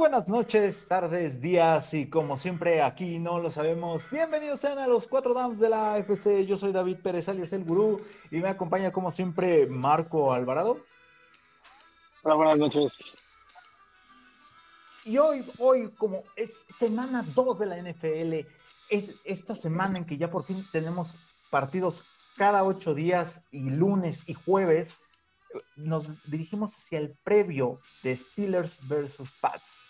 buenas noches, tardes, días y como siempre aquí no lo sabemos. Bienvenidos sean a los cuatro dams de la FC. Yo soy David Pérez alias el gurú y me acompaña como siempre Marco Alvarado. Hola, buenas noches. Y hoy, hoy como es semana 2 de la NFL, es esta semana en que ya por fin tenemos partidos cada ocho días y lunes y jueves nos dirigimos hacia el previo de Steelers versus Pats.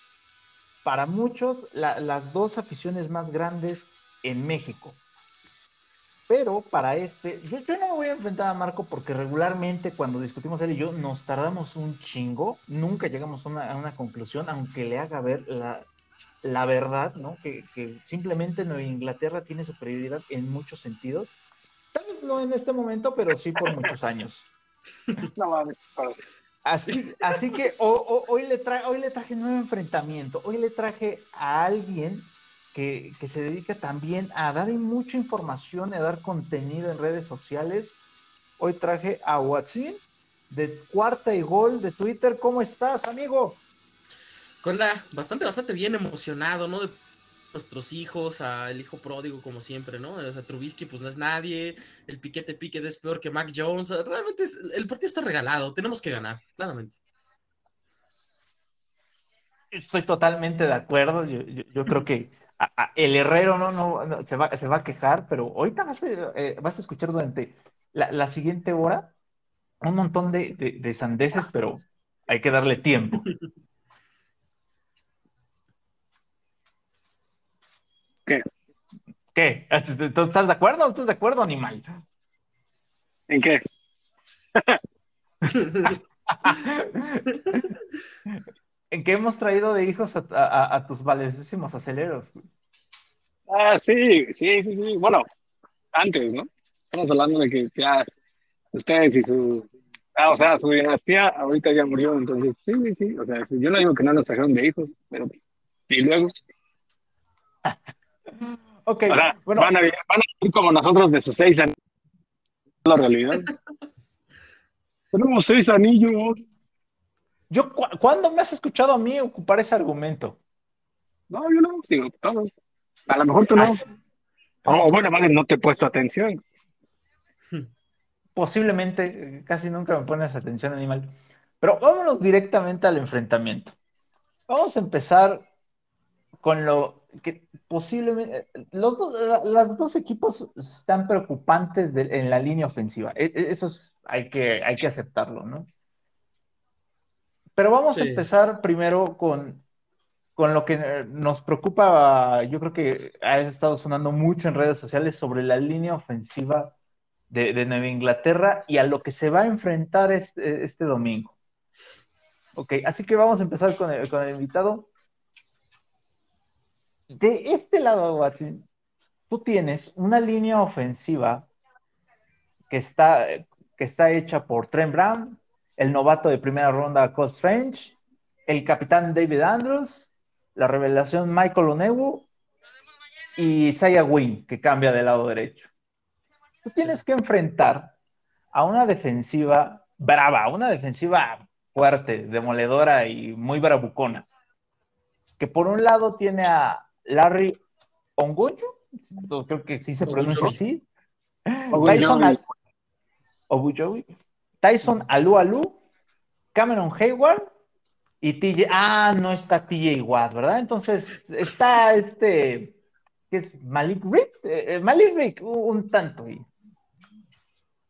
Para muchos, las dos aficiones más grandes en México. Pero para este, yo, no me voy a enfrentar a Marco porque regularmente cuando discutimos él y yo nos tardamos un chingo, nunca llegamos a una, conclusión, aunque le haga ver la, verdad, ¿no? Que, que, simplemente Nueva Inglaterra tiene superioridad en muchos sentidos. Tal vez no en este momento, pero sí por muchos años. No Así, así que hoy, le hoy le traje nuevo enfrentamiento. Hoy le traje a alguien que, se dedica también a dar mucha información, a dar contenido en redes sociales. Hoy traje a Watson de Cuarta y Gol de Twitter. ¿Cómo estás, amigo? Con la bastante, bastante bien emocionado, ¿no? Nuestros hijos, al hijo pródigo como siempre, ¿no? O sea, Trubisky pues no es nadie, el piquete piquete es peor que Mac Jones, realmente el partido está regalado, tenemos que ganar, claramente. Estoy totalmente de acuerdo, yo, creo que el herrero no, no, se, va, se, va, a quejar, pero ahorita vas a, eh, vas a escuchar durante la, siguiente hora un montón de, de sandeces, pero hay que darle tiempo. ¿Qué? ¿Qué? estás de acuerdo o estás de acuerdo, animal? ¿En qué? ¿En qué hemos traído de hijos a, tus valiosísimos aceleros? Ah, sí, sí, sí, sí. Bueno, antes, ¿no? Estamos hablando de que ya ustedes y su. Ah, o sea, su dinastía ahorita ya murió, entonces sí, sí, sí. O sea, yo no digo que no nos trajeron de hijos, pero. Y luego. Ok, bueno. Van a, vivir, como nosotros de sus seis anillos. La realidad. Tenemos seis anillos. Yo, ¿Cuándo me has escuchado a mí ocupar ese argumento? No, yo no, digo, todos. A lo mejor tú no. Ah, o bueno, vale, no te he puesto atención. Posiblemente, casi nunca me pones atención, animal. Pero vámonos directamente al enfrentamiento. Vamos a empezar con lo que posiblemente los dos, dos equipos están preocupantes en la línea ofensiva. E, e, eso hay, que, hay que aceptarlo, ¿no? Pero vamos a empezar primero con, con lo que nos preocupa, yo creo que ha estado sonando mucho en redes sociales sobre la línea ofensiva de, Nueva Inglaterra y a lo que se va a enfrentar este, este domingo. Ok, así que vamos a empezar con el, con el invitado. De este lado, Watson, tú tienes una línea ofensiva que está, que está hecha por Trent Brown, el novato de primera ronda Cole Strange, el capitán David Andrews, la revelación Michael Onewu y Isaiah Wynn, que cambia del lado derecho. Tú tienes que enfrentar a una defensiva brava, una defensiva fuerte, demoledora y muy bravucona. Que por un lado tiene a Larry Ongucho, creo que sí se pronuncia así. Tyson, Tyson Alu Alu, Cameron Hayward y TJ. Ah, no está TJ Watt, ¿verdad? Entonces está este, que es Malik Rick, eh, eh, Malik Rick, un, tanto.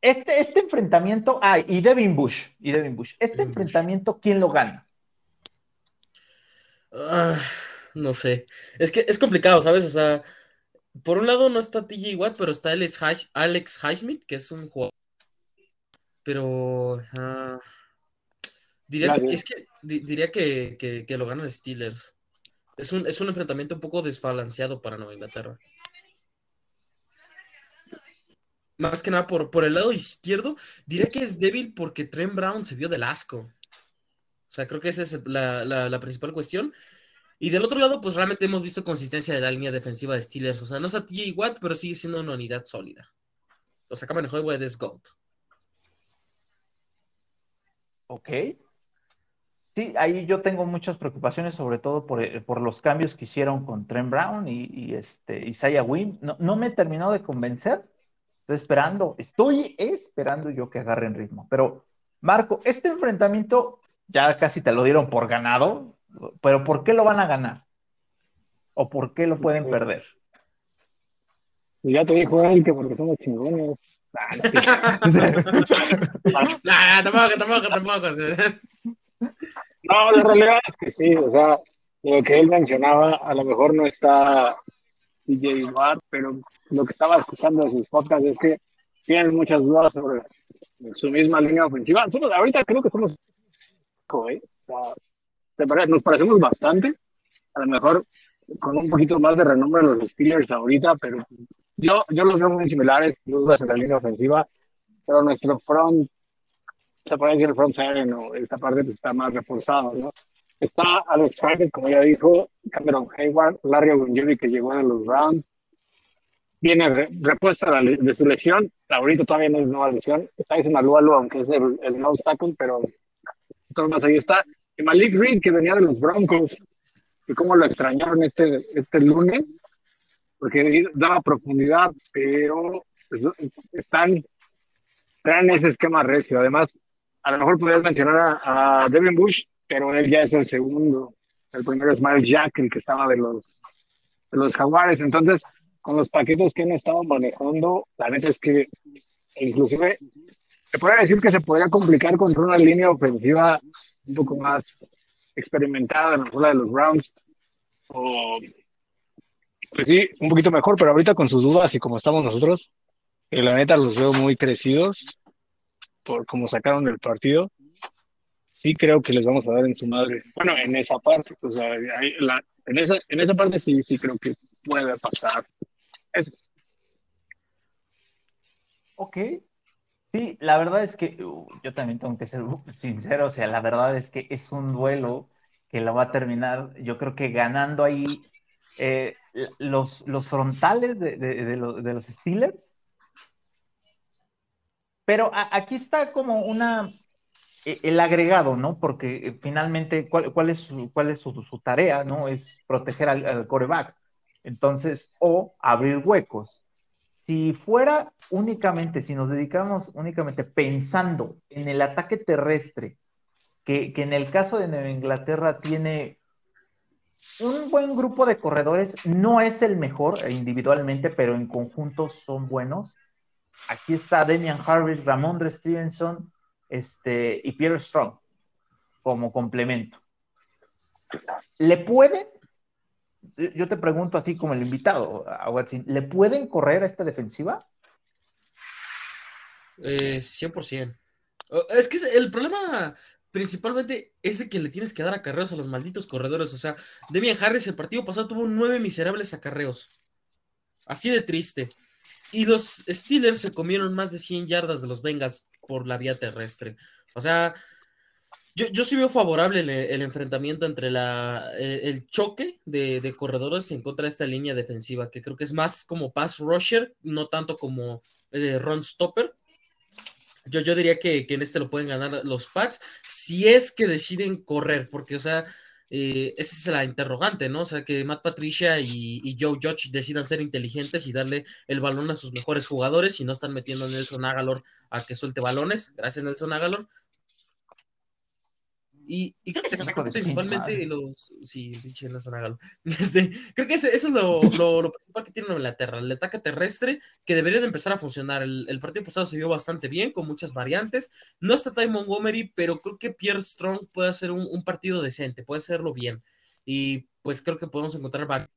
este, este enfrentamiento, ah, y Devin Bush, y Devin Bush, este enfrentamiento, ¿quién lo gana? Ah no sé. Es que es complicado, ¿sabes? O sea, por un lado no está TJ Watt, pero está Alex, Alex Highsmith, que es un jugador. Pero ah, diría, es que, diría que, lo ganan Steelers. Es un, es un enfrentamiento un poco desbalanceado para Nueva Inglaterra. Más que nada por, por el lado izquierdo, diría que es débil porque Trent Brown se vio del asco. O sea, creo que esa es la, la principal cuestión. Y del otro lado, pues realmente hemos visto consistencia de la línea defensiva de Steelers. O sea, no es a TJ Watt, pero sigue siendo una unidad sólida. O sea, Cameron Hayward es GOAT. Ok. sí, ahí yo tengo muchas preocupaciones, sobre todo por, eh, por los cambios que hicieron con Trent Brown y, y este, Isaiah Wynn. No, no me terminó de convencer. Estoy esperando, estoy esperando yo que agarren ritmo. Pero, Marco, este enfrentamiento ya casi te lo dieron por ganado, pero ¿por qué lo van a ganar? ¿O por qué lo pueden perder? Y ya te dijo él que porque somos chingones. No, no, tampoco, tampoco, tampoco. No, la realidad es que sí, o sea, lo que él mencionaba, a lo mejor no está DJ Bar, pero lo que estaba escuchando de sus podcasts es que tienen muchas dudas sobre su misma línea ofensiva. Somos- ahorita creo que somos ¿eh? O sea, nos parecemos bastante, a lo mejor con un poquito más de renombre los Steelers ahorita, pero yo, yo los veo muy similares, dudas en la línea ofensiva, pero nuestro front se puede decir el front seven o esta parte pues, está más reforzado, ¿no? Está Alex Hackett, como ya dijo, Cameron Hayward, Larry Ogunjobi que llegó de los Browns, viene re- repuesta de, su lesión, ahorita todavía no es nueva lesión, está en Alualo, aunque es el, el nose tackle, pero más ahí está. Y Malik Reed, que venía de los Broncos, y cómo lo extrañaron este, este lunes, porque daba profundidad, pero pues, están, traen ese esquema recio. Además, a lo mejor podrías mencionar a, a Devin Bush, pero él ya es el segundo. El primero es Miles Jack, el que estaba de los, de los Jaguares. Entonces, con los paquetes que han estado manejando, la neta es que inclusive se puede decir que se podría complicar contra una línea ofensiva un poco más experimentada, mejor la de los Browns, o pues sí, un poquito mejor, pero ahorita con sus dudas y como estamos nosotros, eh, la neta los veo muy crecidos por cómo sacaron del partido. Sí creo que les vamos a dar en su madre. Bueno, en esa parte, o sea, ahí la- en esa, en esa parte sí, sí creo que puede pasar. Eso. Ok. Sí, la verdad es que uh, yo también tengo que ser sincero, o sea, la verdad es que es un duelo que lo va a terminar, yo creo que ganando ahí eh, los, los frontales de, de- los, Steelers. Pero aquí está como una, eh, el agregado, ¿no? Porque eh, finalmente, ¿cuál, cuál es, cuál es su tarea, ¿no? Es proteger al, al coreback. Entonces, o abrir huecos. Si fuera únicamente, si nos dedicamos únicamente pensando en el ataque terrestre, que, que en el caso de Nueva Inglaterra tiene un buen grupo de corredores, no es el mejor individualmente, pero en conjunto son buenos. Aquí está Damian Harris, Ramondre Stevenson este, y Pierre Strong como complemento. ¿Le pueden? Yo te pregunto así como el invitado, a Watson, ¿le pueden correr a esta defensiva? Eh, 100%. Oh, Es que el problema principalmente es de que le tienes que dar acarreos a los malditos corredores. O sea, Demian Harris el partido pasado tuvo nueve miserables acarreos. Así de triste. Y los Steelers se comieron más de 100 yardas de los Bengals por la vía terrestre. O sea, yo, yo sí veo favorable el, enfrentamiento entre la, el, el choque de, de corredores en contra de esta línea defensiva, que creo que es más como pass rusher, no tanto como eh, run stopper. Yo, yo diría que, que en este lo pueden ganar los Pats, si es que deciden correr, porque, o sea, eh, esa es la interrogante, ¿no? O sea, que Matt Patricia y, y Joe Judge decidan ser inteligentes y darle el balón a sus mejores jugadores y no están metiendo a Nelson Agalor a que suelte balones. Gracias, Nelson Agalor. Y, y creo que se sacó principalmente los. Sí, pinche Nelson Agalor. Este, creo que ese, eso es lo, lo, lo, principal que tiene Inglaterra, el ataque terrestre que debería de empezar a funcionar. El, el, partido pasado se vio bastante bien, con muchas variantes. No está Ty Montgomery, pero creo que Pierre Strong puede hacer un, un partido decente, puede hacerlo bien. Y pues creo que podemos encontrar varios.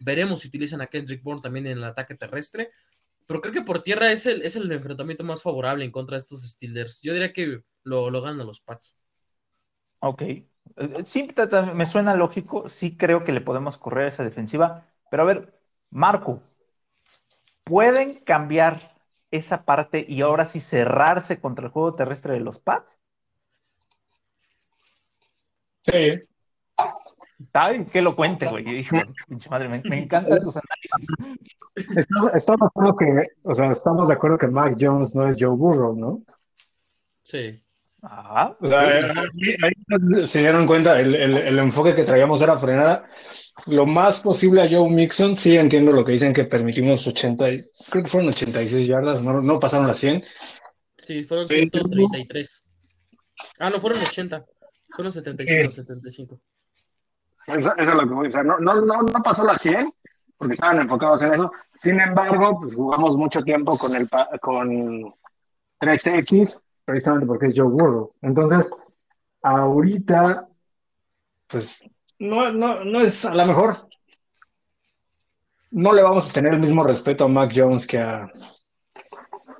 Veremos si utilizan a Kendrick Bourne también en el ataque terrestre. Pero creo que por tierra es el, es el enfrentamiento más favorable en contra de estos Steelers. Yo diría que lo, lo ganan los Pats. Ok. Sí, me suena lógico. Sí creo que le podemos correr a esa defensiva. Pero a ver, Marco, ¿pueden cambiar esa parte y ahora sí cerrarse contra el juego terrestre de los Pats? Sí. Ay, que lo cuente, güey. Hijo, pinche madre, me, me encantan tus análisis. Estamos, estamos, de acuerdo que, o sea, estamos de acuerdo que Mac Jones no es Joe Burrow, ¿no? Sí. Ajá. O sea, ahí, ahí se dieron cuenta, el, el- el enfoque que traíamos era frenar lo más posible a Joe Mixon. Sí, entiendo lo que dicen que permitimos 80, y- creo que fueron 86 yardas, no, no pasaron las 100. Sí, fueron Pero- 133. Ah, no, fueron 80. Fueron 75, 75. Eso, es lo que voy a decir. No, no, no, no pasó las 100 porque estaban enfocados en eso. Sin embargo, pues jugamos mucho tiempo con el con 3X, precisamente porque es Joe Burrow. Entonces, ahorita, pues no, no, no es a lo mejor. No le vamos a tener el mismo respeto a Mac Jones que a,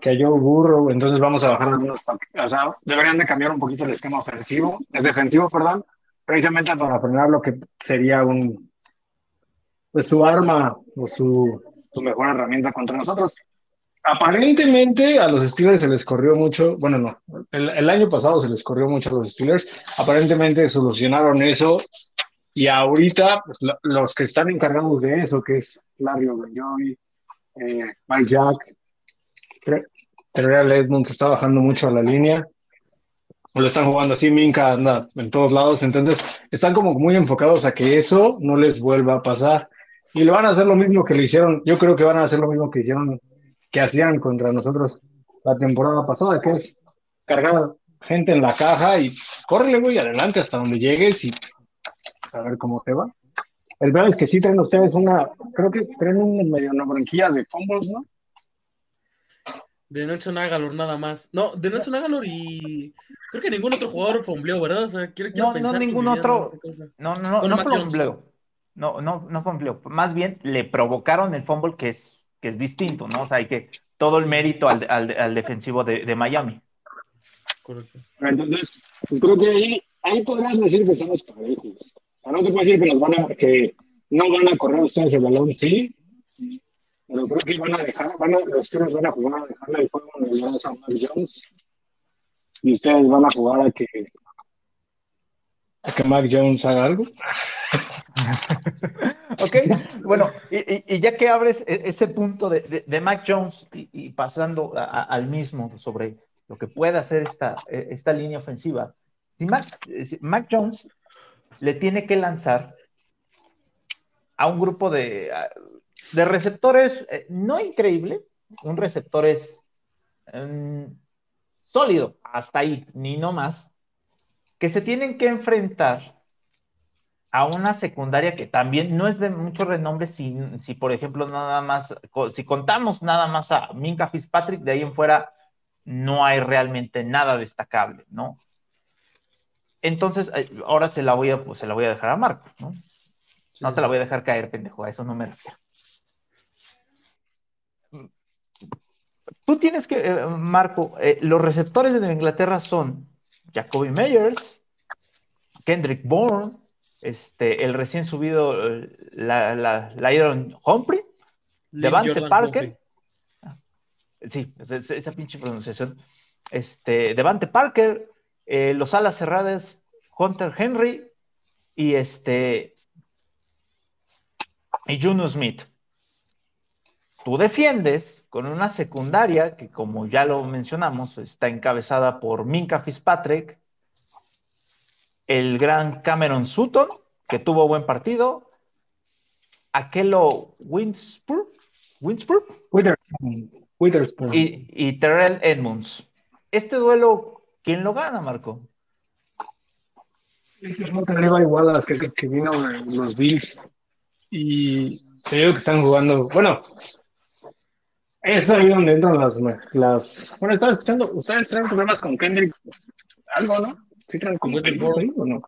que a Joe Burrow, entonces vamos a bajar algunos, o sea, deberían de cambiar un poquito el esquema ofensivo, el defensivo, perdón, precisamente para frenar lo que sería un, pues su arma o su, su mejor herramienta contra nosotros. Aparentemente a los Steelers se les corrió mucho, bueno, no, el, año pasado se les corrió mucho a los Steelers, aparentemente solucionaron eso. Y ahorita pues, lo- los que están encargados de eso, que es Larry Ogunjobi, eh, Mike Jack, Terrell Edmonds está bajando mucho a la línea, o lo están jugando así, Minka anda en todos lados, entonces están como muy enfocados a que eso no les vuelva a pasar. Y lo van a hacer lo mismo que le hicieron, yo creo que van a hacer lo mismo que hicieron, que hacían contra nosotros la temporada pasada, que es cargar gente en la caja y córrele, güey, adelante hasta donde llegues y a ver cómo te va. El verdad es que sí traen ustedes una, creo que traen una medio una bronquilla de fumbles, ¿no? De Nelson Agalor nada más. No, de Nelson Agalor y creo que ningún otro jugador fombleó, ¿verdad? O sea, quiero, quiero No, no, pensar que ningún otro. No, no, no, no fumbleo. No, no, no fue fumbleo. Más bien le provocaron el fumble que es, que es distinto, ¿no? O sea, hay que todo el mérito al, al, al defensivo de, de Miami. Correcto. Entonces, pues creo que ahí, ahí podrías decir que estamos parejos. O sea, no te puedo decir que nos van a, que no van a correr ustedes el balón, sí, pero creo que van a dejar, van los Steelers van a jugar a dejarle el juego en el brazo a Mac Jones y ustedes van a jugar a que a que Mac Jones haga algo. Ok, bueno, y, ya que abres e- ese punto de, de, de Mac Jones y, pasando al mismo sobre lo que puede hacer esta, eh, esta línea ofensiva, si Mac, eh, si Mac Jones le tiene que lanzar a un grupo de, de receptores eh, no increíble, un receptor es mm, sólido, hasta ahí, ni no más, que se tienen que enfrentar a una secundaria que también no es de mucho renombre si, si por ejemplo, nada más, si contamos nada más a Minka Fitzpatrick, de ahí en fuera no hay realmente nada destacable, ¿no? Entonces, eh, ahora se la voy a, pues, se la voy a dejar a Marco, ¿no? Sí, No sí. te la voy a dejar caer, pendejo, a eso no me refiero. Tú tienes que, eh, Marco, eh, los receptores de Nueva Inglaterra son Jacoby Meyers, Kendrick Bourne, este, el recién subido eh, la, la, Lyron Humphrey, Devante Parker. Humphrey. sí, esa, esa pinche pronunciación, este, Devante Parker, eh, los alas cerradas, Hunter Henry y este, y Juno Smith. Tú defiendes con una secundaria que, como ya lo mencionamos, está encabezada por Minka Fitzpatrick, el gran Cameron Sutton, que tuvo buen partido, Aquelo Winspur, Winspur Witherspoon, Witherspoon. y, y Terrell Edmonds. Este duelo, ¿quién lo gana, Marco? Ese es va igual a las que, que vino los Bills. Y digo que están jugando. Bueno, es ahí donde entran las. las bueno, estaba escuchando. ¿Ustedes traen problemas con Kendrick? Algo, ¿no? ¿Sí traen Con Kendrick ahí o no?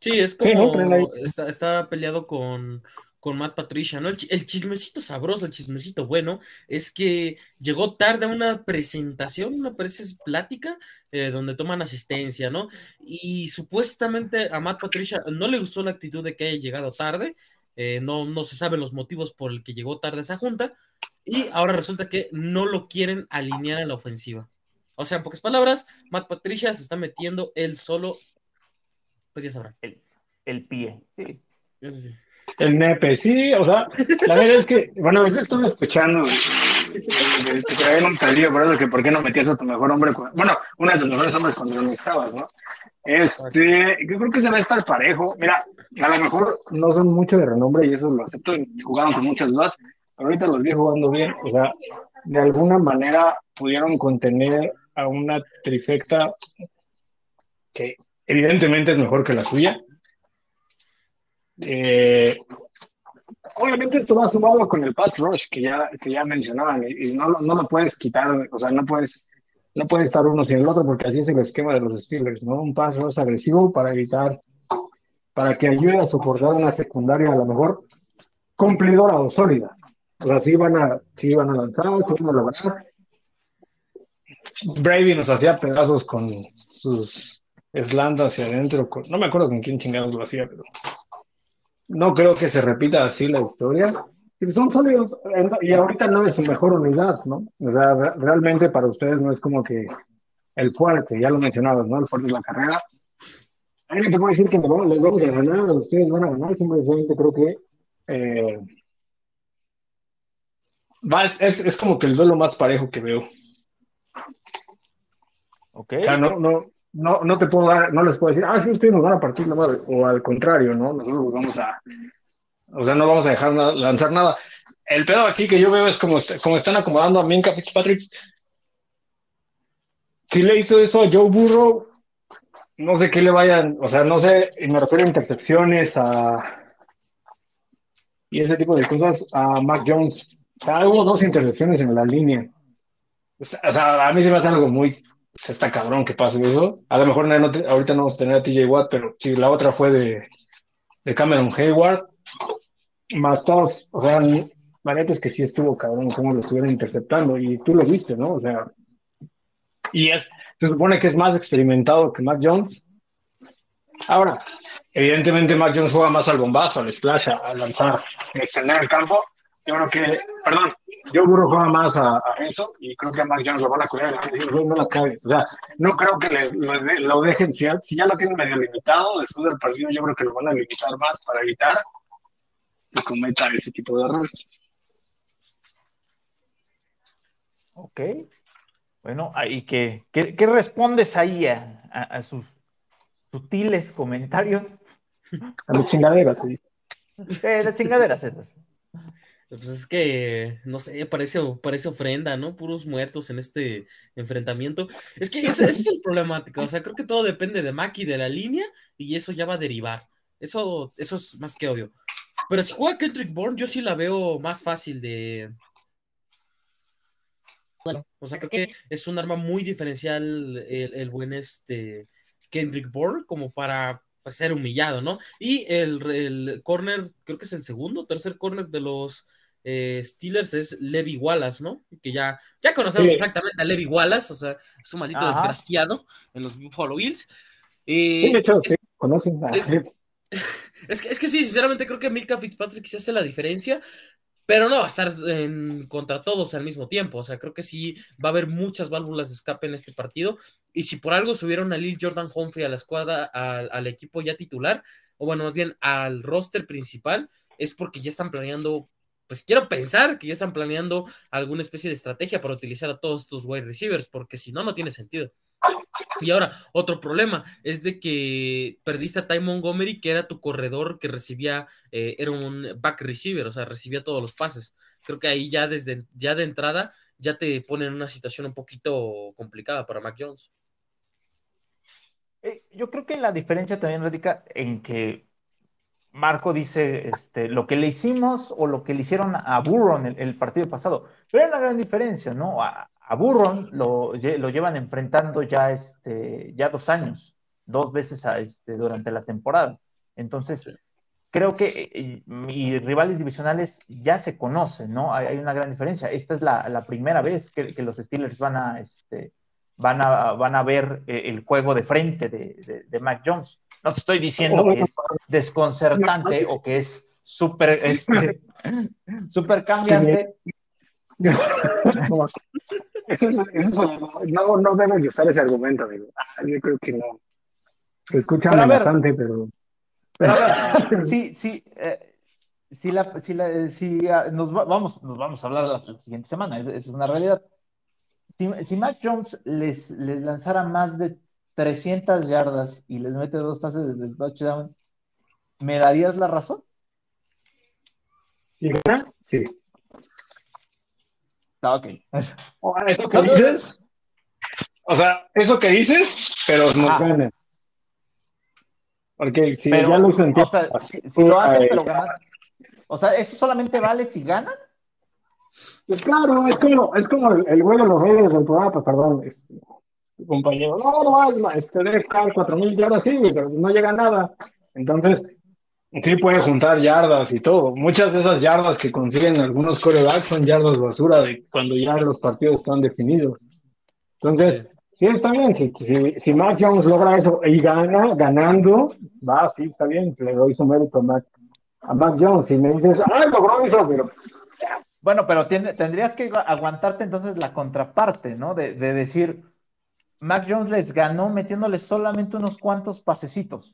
Sí, es Sí, ¿no? como está, está peleado con, con Matt Patricia, ¿no? El, chi- el chismecito sabroso, el chismecito bueno, es que llegó tarde a una presentación, una precis- plática eh, donde toman asistencia, ¿no? Y supuestamente a Matt Patricia no le gustó la actitud de que haya llegado tarde, eh, no, no se saben los motivos por el que llegó tarde a esa junta, y ahora resulta que no lo quieren alinear en la ofensiva. O sea, en pocas palabras, Matt Patricia se está metiendo él solo, pues ya sabrán. El, el pie. Sí. El nepe, sí, o sea, la verdad es que, bueno, yo estuve escuchando te traen un peligro, por eso que por qué no metías a tu mejor hombre, bueno, uno de tus mejores hombres cuando no estabas, ¿no? Este, yo creo que se va a estar parejo. Mira, a lo mejor no son mucho de renombre y eso lo acepto, jugaron con muchas dudas, pero ahorita los vi jugando bien, o sea, de alguna manera pudieron contener a una trifecta que evidentemente es mejor que la suya. Eh, obviamente esto va sumado con el pass rush que ya, que ya mencionaban y, no, no lo puedes quitar, o sea, no puedes, no puede estar uno sin el otro porque así es el esquema de los Steelers, ¿no? Un pass rush agresivo para evitar, para que ayude a soportar una secundaria a lo mejor cumplidora o sólida. O sea, van a, sí van a lanzar, sí van a lograr. Brady nos hacía pedazos con sus slant hacia adentro. no me acuerdo con quién chingados lo hacía, pero no creo que se repita así la historia. Son sólidos y ahorita no es su mejor unidad, ¿no? O sea, realmente para ustedes no es como que el fuerte, ya lo mencionabas, ¿no? El fuerte de la carrera. Alguien te puede decir que les vamos a ganar, ustedes van a ganar, simplemente creo que eh, es, es, como que el duelo más parejo que veo. Ok. O sea, no, no, no, no te puedo dar, no les puedo decir, ah, sí, ustedes nos van a partir la madre, o al contrario, ¿no? Nosotros vamos a, o sea, no vamos a dejar lanzar nada. El pedo aquí que yo veo es como, como están acomodando a Minka Fitzpatrick. Si le hizo eso a Joe Burrow, no sé qué le vayan, o sea, no sé, y me refiero a intercepciones, a y ese tipo de cosas, a Mac Jones. O sea, dos intercepciones en la línea. O sea, a mí se me hace algo muy está cabrón que pase eso. A lo mejor ahorita no vamos a tener a TJ Watt, pero si la otra fue de, de Cameron Hayward, más todos, o sea, la que sí estuvo cabrón cómo lo estuvieron interceptando y tú lo viste, ¿no? O sea, y es, se supone que es más experimentado que Mac Jones. Ahora, evidentemente Mac Jones juega más al bombazo, al splash, a lanzar, a extender el campo. Yo creo que, perdón, yo burro juega más a, eso y creo que a Mac Jones lo van a cuidar. No la cagues. O sea, no creo que le, lo, dejen. Si si ya, lo tienen medio limitado después del partido, yo creo que lo van a limitar más para evitar que cometa ese tipo de errores. Ok. Bueno, ¿y qué, qué, respondes ahí a, a, sus sutiles comentarios? A las chingaderas, sí. Sí, las chingaderas esas. Pues es que, no sé, parece, parece ofrenda, ¿no? Puros muertos en este enfrentamiento. Es que ese, es el problemático. O sea, creo que todo depende de Maki, de la línea, y eso ya va a derivar. Eso, eso es más que obvio. Pero si juega Kendrick Bourne, yo sí la veo más fácil de. Bueno, o sea, creo que es un arma muy diferencial el, buen este Kendrick Bourne, como para pues, ser humillado, ¿no? Y el, el corner, creo que es el segundo, tercer corner de los eh, Steelers es Levi Wallace, ¿no? Que ya, ya conocemos perfectamente a Levi Wallace, o sea, es un maldito desgraciado en los Buffalo Bills. sí, de hecho, sí, conocen es, que, es que sí, sinceramente creo que Milka Fitzpatrick se hace la diferencia, pero no va a estar contra todos al mismo tiempo. O sea, creo que sí va a haber muchas válvulas de escape en este partido. Y si por algo subieron a Lil Jordan Humphrey a la escuadra, al, al, equipo ya titular, o bueno, más bien al roster principal, es porque ya están planeando pues quiero pensar que ya están planeando alguna especie de estrategia para utilizar a todos estos wide receivers, porque si no, no tiene sentido. Y ahora, otro problema es de que perdiste a Ty Montgomery, que era tu corredor que recibía, eh, era un back receiver, o sea, recibía todos los pases. Creo que ahí ya desde, ya de entrada, ya te pone en una situación un poquito complicada para Mac Jones. Eh, yo creo que la diferencia también radica en que Marco dice este, lo que le hicimos o lo que le hicieron a Burron el, el partido pasado. Pero hay una gran diferencia, ¿no? A, Burron lo, lo, llevan enfrentando ya, este, ya dos años, dos veces a, este, durante la temporada. Entonces, creo que mis rivales divisionales ya se conocen, ¿no? Hay, una gran diferencia. Esta es la, la primera vez que, que, los Steelers van a, este, van a, van a ver eh, el juego de frente de, de, de Mac Jones. No te estoy diciendo que es desconcertante o que es súper este, super cambiante. no, no debes usar ese argumento, amigo. Ah, yo creo que no. Se escucha pero. pero a ver, sí, sí. Eh, si, la, si, la, si ah, nos vamos, nos vamos a hablar la, siguiente semana, es, una realidad. Si, si Mac Jones les, les lanzara más de 300 yardas y les mete dos pases desde el touchdown, ¿me darías la razón? ¿Sí gana? Sí. Ah, ok. Eso que dices, o sea, eso que dices, pero no ganan. Porque si ya lo sentí. O sea, si, lo haces, pero ganas. O sea, ¿eso solamente vale si ganan? Pues claro, es como, es como el, güey de los reyes del programa, pues perdón, compañero, no, no, este debe cuatro mil yardas, sí, pero no llega nada. Entonces, sí puede juntar yardas y todo. Muchas de esas yardas que consiguen algunos corebacks son yardas basura de cuando ya los partidos están definidos. Entonces, sí, está bien. Si, si, si Mac Jones logra eso y gana, ganando, va, sí, está bien. Le doy su mérito a Mac, a Mac Jones. Si me dices, ah, logró eso, pero bueno, pero tiene, tendrías que aguantarte entonces la contraparte, ¿no? De, de, decir, Mac Jones les ganó metiéndoles solamente unos cuantos pasecitos.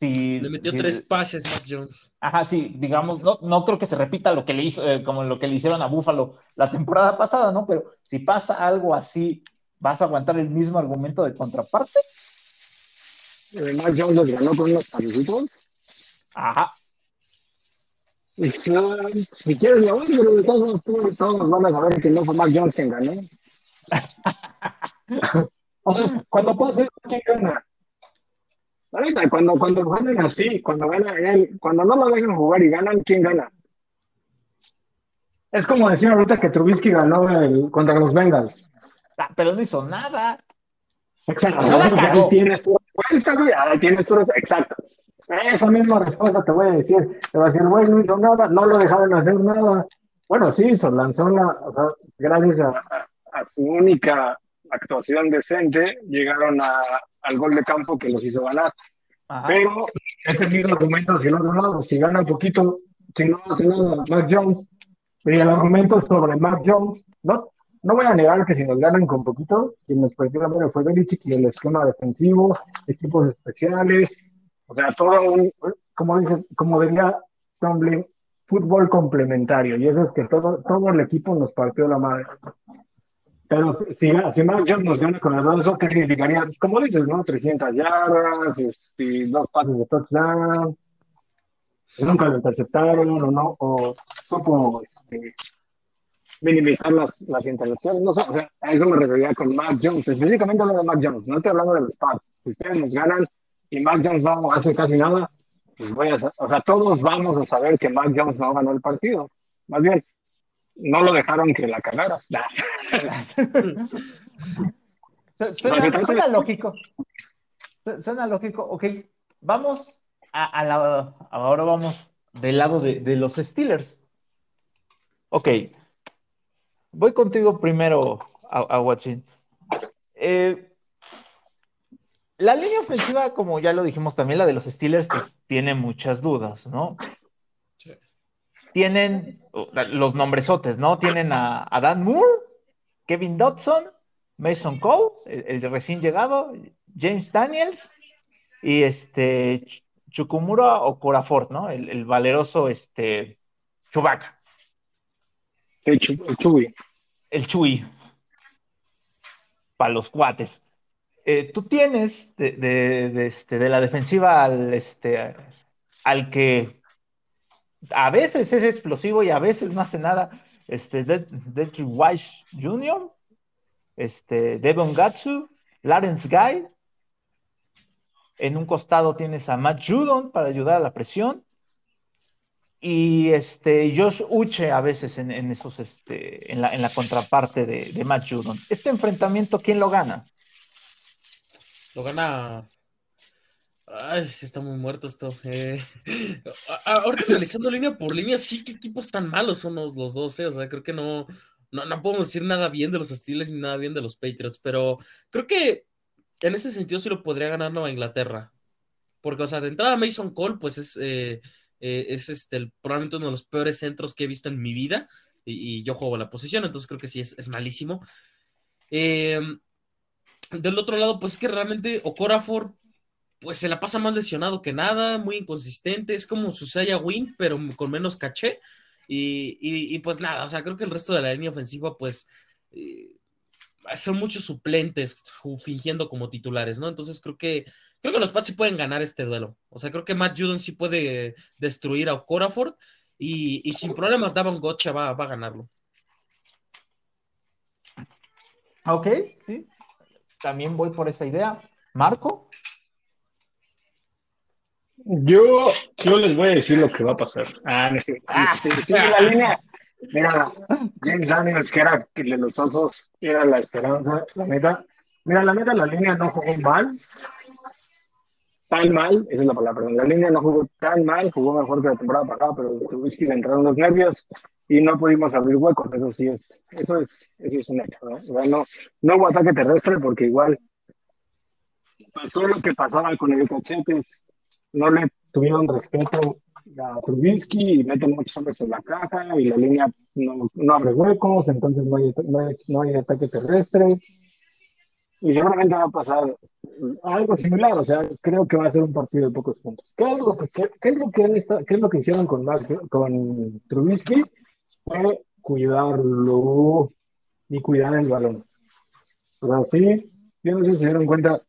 le metió tres pases Mac Jones. Ajá, sí, digamos, no, no creo que se repita lo que le hizo, eh, como lo que le hicieron a Buffalo la temporada pasada, ¿no? Pero si pasa algo así, ¿vas a aguantar el mismo argumento de contraparte? Eh, Mac Jones les ganó con unos pasecitos. Ajá. Y si, si quieres, lo pero de todos, todos, todos van a saber que no fue Mac Jones quien ganó. o sea, cuando pase, ¿quién gana? Ahorita, cuando, cuando ganan así, cuando gana él, cuando no lo dejan jugar y ganan, ¿quién gana? Es como decir ahorita que Trubisky ganó el, contra los Bengals. Ah, pero no hizo nada. Exacto. ahí tienes tu respuesta, güey. Ahí tienes tu Exacto. Esa misma respuesta te voy a decir. Te va a decir, güey, no hizo nada, no lo dejaron hacer nada. Bueno, sí hizo, lanzó la, o sea, gracias a, a su única actuación decente, llegaron a, al gol de campo que los hizo ganar. Pero ese mismo argumento si el otro lado, si gana un poquito, si no hace nada, Mac Jones, y el argumento sobre Mac Jones, no, no voy a negar que si nos ganan con poquito, quien nos perdió la fue Belichick y el esquema defensivo, equipos especiales, o sea, todo un, como dice, como diría Tomlin, fútbol complementario, y eso es que todo, todo el equipo nos partió la madre. Pero si, si Mac Jones nos gana con el ¿eso qué significaría? Como dices, ¿no? 300 yardas, este, dos pases de touchdown, nunca lo interceptaron o no, o supo este, minimizar las, las intercepciones, no sé, o sea, a eso me refería con Mac Jones, específicamente hablando de Mac Jones, no estoy hablando de los si ustedes nos ganan y Mac Jones no hace casi nada, pues voy a, o sea, todos vamos a saber que Mac Jones no ganó el partido, más bien, no lo dejaron que la cagara. suena, lógico. Suena lógico. Ok, vamos a, la. Ahora vamos del lado de, los Steelers. Ok. Voy contigo primero a, a Watson. Eh, la línea ofensiva, como ya lo dijimos también, la de los Steelers, pues tiene muchas dudas, ¿no? tienen los nombresotes, ¿no? Tienen a, Dan Moore, Kevin Dodson, Mason Cole, el, recién llegado, James Daniels y este Chukumura o Corafort, ¿no? El, valeroso este Chubaca. El, Chuy. El Chuy. Para los cuates. Eh, tú tienes de, este, de la defensiva al, este, al que a veces es explosivo y a veces no hace nada. Este, Detri Weiss Jr., este, Devon Gatsu, Lawrence Guy. En un costado tienes a Matt Judon para ayudar a la presión. Y este, Josh Uche a veces en, esos, este, en, la, en la contraparte de, de Matt Judon. Este enfrentamiento, ¿quién lo gana? Lo gana Ay, sí está muy muerto esto. Eh, ahorita analizando línea por línea, sí, qué equipos tan malos son los, los dos, eh, O sea, creo que no, no, no podemos decir nada bien de los Steelers ni nada bien de los Patriots, pero creo que en ese sentido sí lo podría ganar Nueva Inglaterra. Porque, o sea, de entrada Mason Cole, pues es, eh, es este, probablemente uno de los peores centros que he visto en mi vida. Y, yo juego la posición, entonces creo que sí es, es malísimo. del otro lado, pues es que realmente Okorafor pues se la pasa más lesionado que nada, muy inconsistente, es como Susaya Wing, pero con menos caché. Y, pues nada, o sea, creo que el resto de la línea ofensiva, pues, eh, son muchos suplentes fingiendo como titulares, ¿no? Entonces creo que creo que los Pats sí pueden ganar este duelo. O sea, creo que Matt Judon sí puede destruir a Okoraford y, sin problemas Davon Gotcha va, va a ganarlo. Ok, sí. También voy por esa idea. Marco. Yo, yo les voy a decir lo que va a pasar. Ah, no. Ah, sí, la línea. Mira, James Daniels, que era de los osos, era la esperanza, la meta. Mira, la meta, la línea no jugó mal. Tan mal, esa es la palabra, la línea no jugó tan mal, jugó mejor que la temporada pasada, pero Trubisky le entraron los nervios y no pudimos abrir huecos, eso sí es, eso es, eso es un hecho, ¿no? no, no hubo ataque terrestre porque igual pasó lo que pasaba con el Cachetes, no le tuvieron respeto a Trubisky y meten muchos hombres en la caja y la línea no, no abre huecos, entonces no hay, no hay, no hay ataque terrestre. Y seguramente va a pasar algo similar, o sea, creo que va a ser un partido de pocos puntos. ¿Qué es lo que, qué, es lo que, qué es lo que hicieron con, con Trubisky? Fue cuidarlo y cuidar el balón. Pero sí, yo no sé si se dieron cuenta,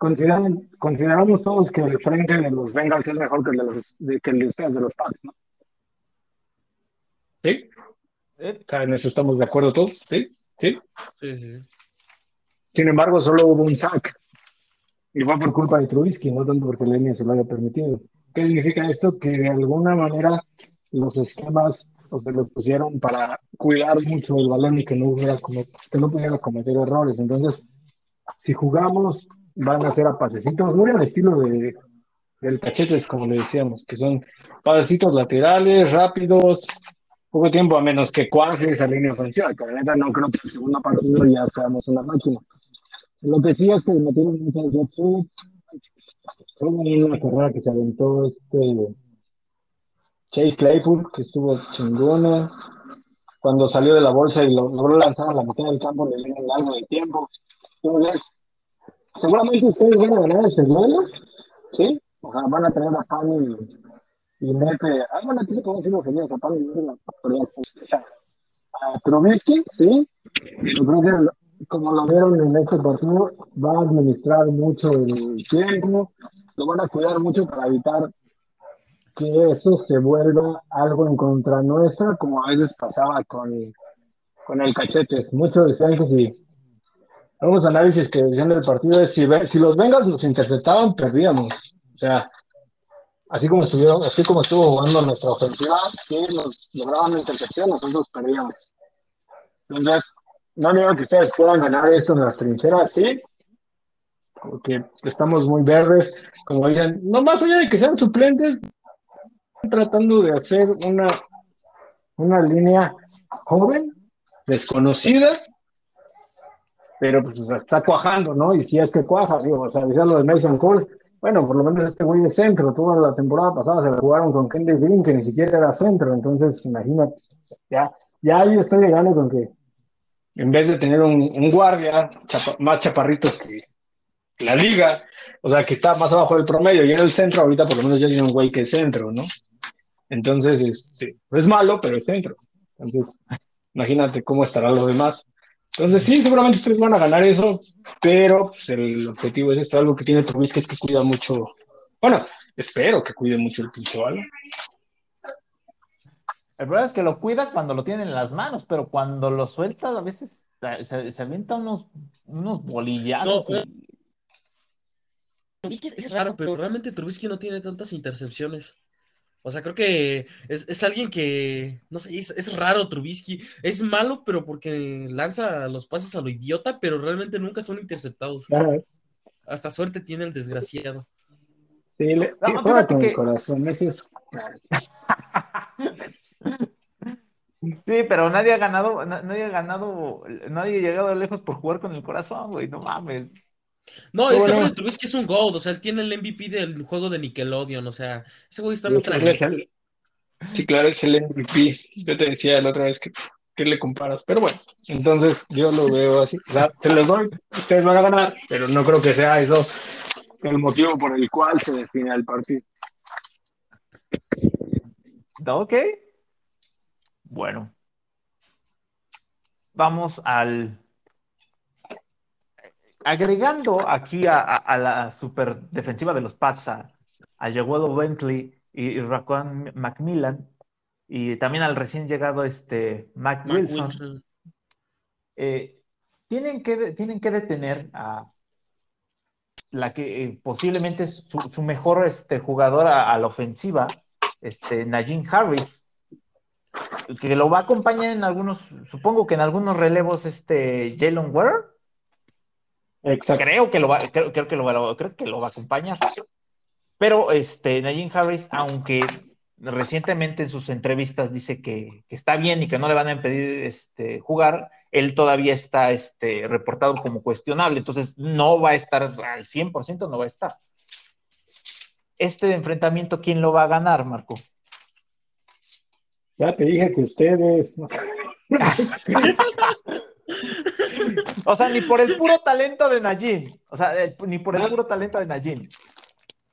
consideran, consideramos todos que el frente de los Bengals es mejor que el de, los, de, que el de ustedes, de los Pats, ¿no? ¿Sí? En eso estamos de acuerdo todos, ¿sí? ¿Sí? Sí, sí. Sin embargo, solo hubo un sack. Y fue por culpa de Trubisky, no tanto porque línea se lo haya permitido. ¿Qué significa esto? Que de alguna manera los esquemas o se los pusieron para cuidar mucho el balón y que no, hubiera que no pudiera cometer errores. Entonces, si jugamos van a ser a pasecitos, muy al estilo de, del cachetes, como le decíamos, que son pasecitos laterales, rápidos, poco tiempo, a menos que cuaje esa línea ofensiva, que la no creo que el segundo partido ya seamos una máquina. Lo que sí es que metieron muchas jet Fue una carrera que se aventó este Chase Claypool, que estuvo chingona. Cuando salió de la bolsa y lo logró lanzar a la mitad del campo, le dieron algo de tiempo. Entonces, Seguramente ustedes van a ganar ese duelo, ¿sí? O sea, van a tener a Pan y, y Mete. Ah, bueno, aquí se puede decir los señores, a Pan y Mete, a Trubisky, ¿sí? Yo creo que, como lo vieron en este partido, va a administrar mucho el tiempo, lo van a cuidar mucho para evitar que eso se vuelva algo en contra nuestra, como a veces pasaba con, con el cachetes. Muchos decían que si algunos análisis que decían del partido es si, si los Bengals nos interceptaban, perdíamos. O sea, así como estuvieron, así como estuvo jugando nuestra ofensiva, si nos lograban la intercepción, nosotros perdíamos. Entonces, no digo que ustedes puedan ganar esto en las trincheras, sí, porque estamos muy verdes, como dicen, no más allá de que sean suplentes, tratando de hacer una, una línea joven, desconocida, pero pues está cuajando, ¿no? Y si es que cuaja, digo, o sea, decía lo de Mason Cole, bueno, por lo menos este güey es centro, toda la temporada pasada se jugaron con Kenley Green, que ni siquiera era centro, entonces imagínate, ya, ya ahí estoy llegando con que en vez de tener un, guardia más chaparrito que la liga, o sea, que está más abajo del promedio y en el centro, ahorita por lo menos ya tiene un güey que es centro, ¿no? Entonces, este, es malo, pero es centro. Entonces, imagínate cómo estará lo demás. Entonces, sí, seguramente ustedes van a ganar eso, pero pues, el objetivo es esto, algo que tiene Trubisky es que cuida mucho, bueno, espero que cuide mucho el piso, ¿vale? El problema es que lo cuida cuando lo tiene en las manos, pero cuando lo suelta a veces se, se avienta unos, unos bolillazos. No, Es, que es raro, pero realmente Trubisky no tiene tantas intercepciones. O sea, creo que es, alguien que, no sé, es, raro Trubisky. Es malo, pero porque lanza los pases a lo idiota, pero realmente nunca son interceptados. Hasta suerte tiene el desgraciado. Sí, le, juega con el corazón, eso Sí, pero nadie ha ganado, nadie ha ganado, nadie ha llegado lejos por jugar con el corazón, güey, no mames. No, es que Trubisky es un GOAT, o sea, él tiene el MVP del juego de Nickelodeon, o sea, ese güey está en otra Sí, claro, es el MVP. Yo te decía la otra vez que, que le comparas, pero bueno, entonces yo lo veo así. O sea, te los doy, ustedes van a ganar, pero no creo que sea eso el motivo por el cual se define el partido. Ok. Bueno. Vamos al... Agregando aquí a, la super defensiva de los Pats a, a Bentley y, y Macmillan y también al recién llegado este Mac, Wilson, eh, tienen, que, tienen que detener a la que eh, posiblemente es su, mejor este, jugador a, la ofensiva, este, Najin Harris, que lo va a acompañar en algunos, supongo que en algunos relevos, este, Jalen Ware. Creo que lo va, creo, que lo va, creo que lo va a acompañar. Pero este, Najin Harris, aunque recientemente en sus entrevistas dice que, está bien y que no le van a impedir este, jugar, él todavía está este, reportado como cuestionable, entonces no va a estar al 100%, no va a estar. Este enfrentamiento, ¿quién lo va a ganar, Marco? Ya te dije que ustedes. o sea, ni por el puro talento de Najin. O sea, ni por el puro talento de Najin.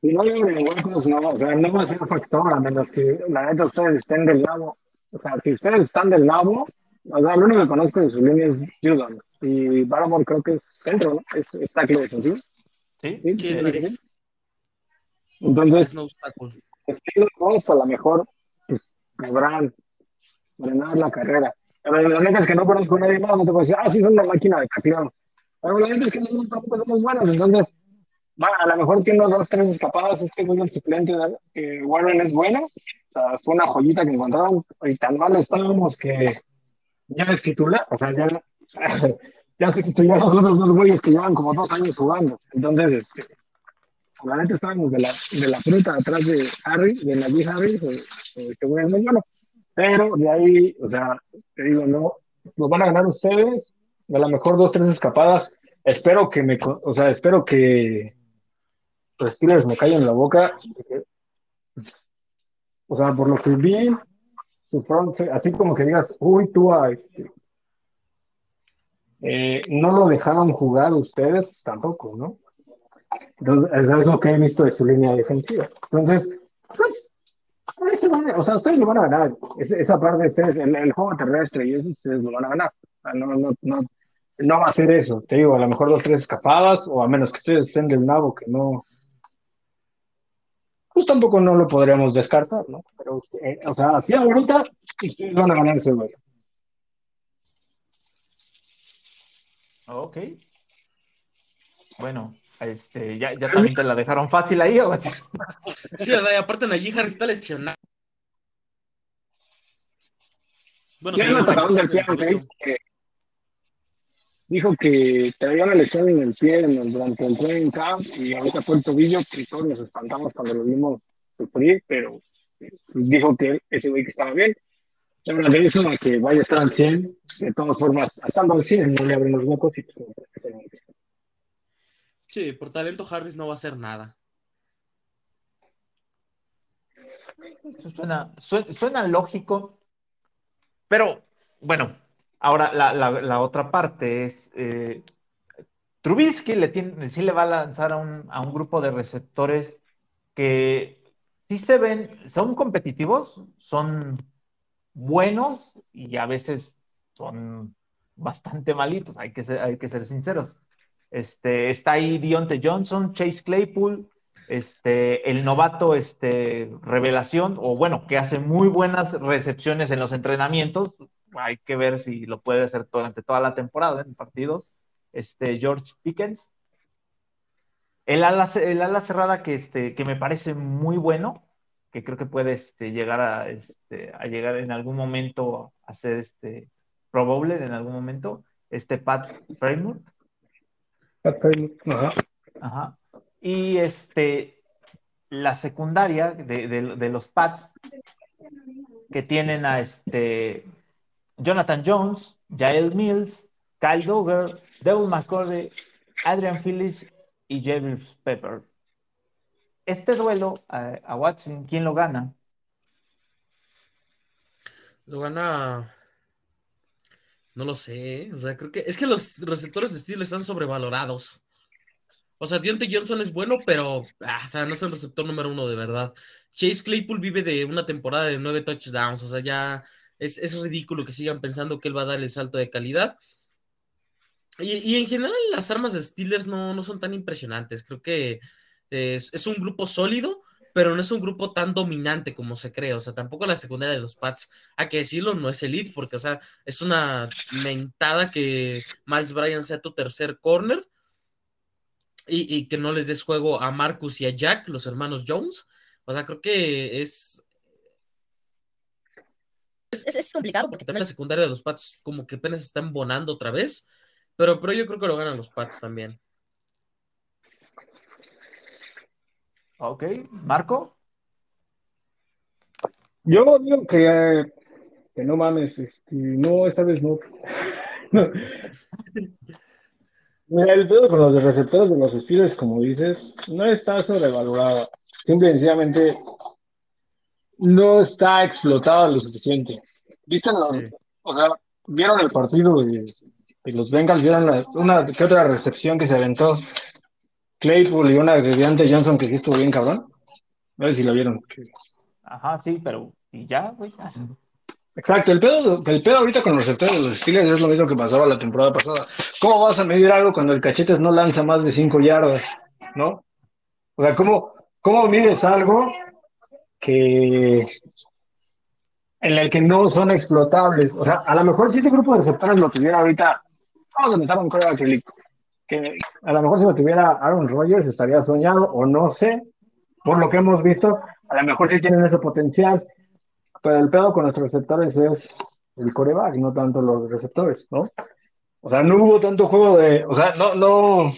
Si no hay huecos, no, o sea, no va a ser factor, a menos que la neta ustedes estén del lado. O sea, si ustedes están del lado, o sea, lo único que conozco de su línea es Judon. Y Baramore creo que es centro, ¿no? Es, es tackle defensivo. Sí, sí, sí, es Entonces, no los dos a lo mejor pues, podrán frenar la carrera. La neta es que no conozco a nadie más, no te puedo decir, ah, sí, son una máquina de tacleón. Pero la neta es que nosotros tampoco somos buenos, entonces bueno, a lo mejor tiene dos, tres escapadas, este el suplente, eh, Warren es bueno, o sea, fue una joyita que encontraron, y tan mal estábamos que ya es titular, o sea, ya, ya se titularon los dos güeyes que llevan como dos años jugando, entonces, este, realmente estábamos de la, de la fruta atrás de Harry, de Najee Harry, que es muy bueno, pero de ahí, o sea, te digo, no, nos van a ganar ustedes, a lo mejor dos, tres escapadas, espero que me, o sea, espero que los Steelers me callan la boca. O sea, por lo que vi, su front, así como que digas, uy, tú a este. Eh, no lo dejaron jugar ustedes, pues tampoco, ¿no? Entonces, es lo que he visto de su línea defensiva. Entonces, pues, o sea, ustedes lo van a ganar. esa parte de ustedes, el, juego terrestre y eso, ustedes lo van a ganar. No, no, no, no va a ser eso. Te digo, a lo mejor dos, tres escapadas, o a menos que ustedes estén del nabo que no, pues tampoco no lo podríamos descartar, ¿no? Pero, eh, o sea, así ahorita, ustedes van a ganar ese duelo. Ok. Bueno, este, ya, ya también te la dejaron fácil ahí, ¿o? Sí, o sea, aparte Najee Harris está lesionado. Bueno, sí, no, del que, dijo que traía una lesión en el pie durante el training camp y ahorita fue el tobillo que todos nos espantamos cuando lo vimos sufrir, pero eh, dijo que ese güey que estaba bien. Pero de eso a que vaya a estar al 100, de todas formas, estando al 100 no le abren los huecos y pues excelente. Por talento Harris no va a hacer nada. Suena, lógico, pero bueno, Ahora, la, otra parte es, eh, Trubisky le tiene, sí le va a lanzar a un, grupo de receptores que sí se ven, son competitivos, son buenos y a veces son bastante malitos, hay que ser sinceros. Este, está ahí Dionte Johnson, Chase Claypool, este, el novato este, revelación, o bueno, que hace muy buenas recepciones en los entrenamientos, hay que ver si lo puede hacer durante toda la temporada en partidos. Este, George Pickens. El ala, cerrada que, este, que me parece muy bueno, que creo que puede llegar a, a llegar en algún momento a ser este, probable en algún momento, este Pat Framework. Pat ajá. Y este, la secundaria de, de los Pats que tienen a este Jonathan Jones, Jael Mills, Kyle Dogger, Devil McCordy, Adrian Phillips y James Pepper. Este duelo a Watson, ¿quién lo gana? Lo gana. No lo sé. O sea, creo que. Es que los receptores de estilo están sobrevalorados. O sea, Dionte Johnson es bueno, pero ah, o sea, no es el receptor número uno de verdad. Chase Claypool vive de una temporada de nueve touchdowns, o sea, ya es, es ridículo que sigan pensando que él va a dar el salto de calidad. Y, en general las armas de Steelers no, no son tan impresionantes. Creo que es, es, un grupo sólido, pero no es un grupo tan dominante como se cree. O sea, tampoco la secundaria de los Pats, hay que decirlo, no es elite, porque, o sea, es una mentada que Miles Bryan sea tu tercer corner y, y que no les des juego a Marcus y a Jack, los hermanos Jones. O sea, creo que es, es, complicado porque también la secundaria de los Pats como que apenas están bonando otra vez. Pero, pero yo creo que lo ganan los Pats también. Ok, Marco. Yo digo que, que no mames, este, no, esta vez no. Mira, el pedo con los receptores de los estilos, como dices, no está sobrevalorado. Simple y sencillamente no está explotado lo suficiente. ¿Viste? O sea, ¿vieron el partido de, los Bengals? ¿Vieron una que otra recepción que se aventó Claypool y una de Johnson que sí estuvo bien cabrón? A ver si lo vieron. Ajá, sí, pero y ya, güey. Exacto, el pedo, el pedo ahorita con los receptores de los Steelers es lo mismo que pasaba la temporada pasada. ¿Cómo vas a medir algo cuando el cachetes no lanza más de 5 yardas? ¿No? O sea, ¿cómo, cómo mides algo que en el que no son explotables. O sea, a lo mejor si ese grupo de receptores lo tuviera ahorita, vamos a empezar con Córdoba que a lo mejor si lo tuviera Aaron Rodgers estaría soñado, o no sé, por lo que hemos visto, a lo mejor sí tienen ese potencial, pero el pedo con nuestros receptores es el coreback, no tanto los receptores, ¿no? O sea, no hubo tanto juego de, o sea, no, no,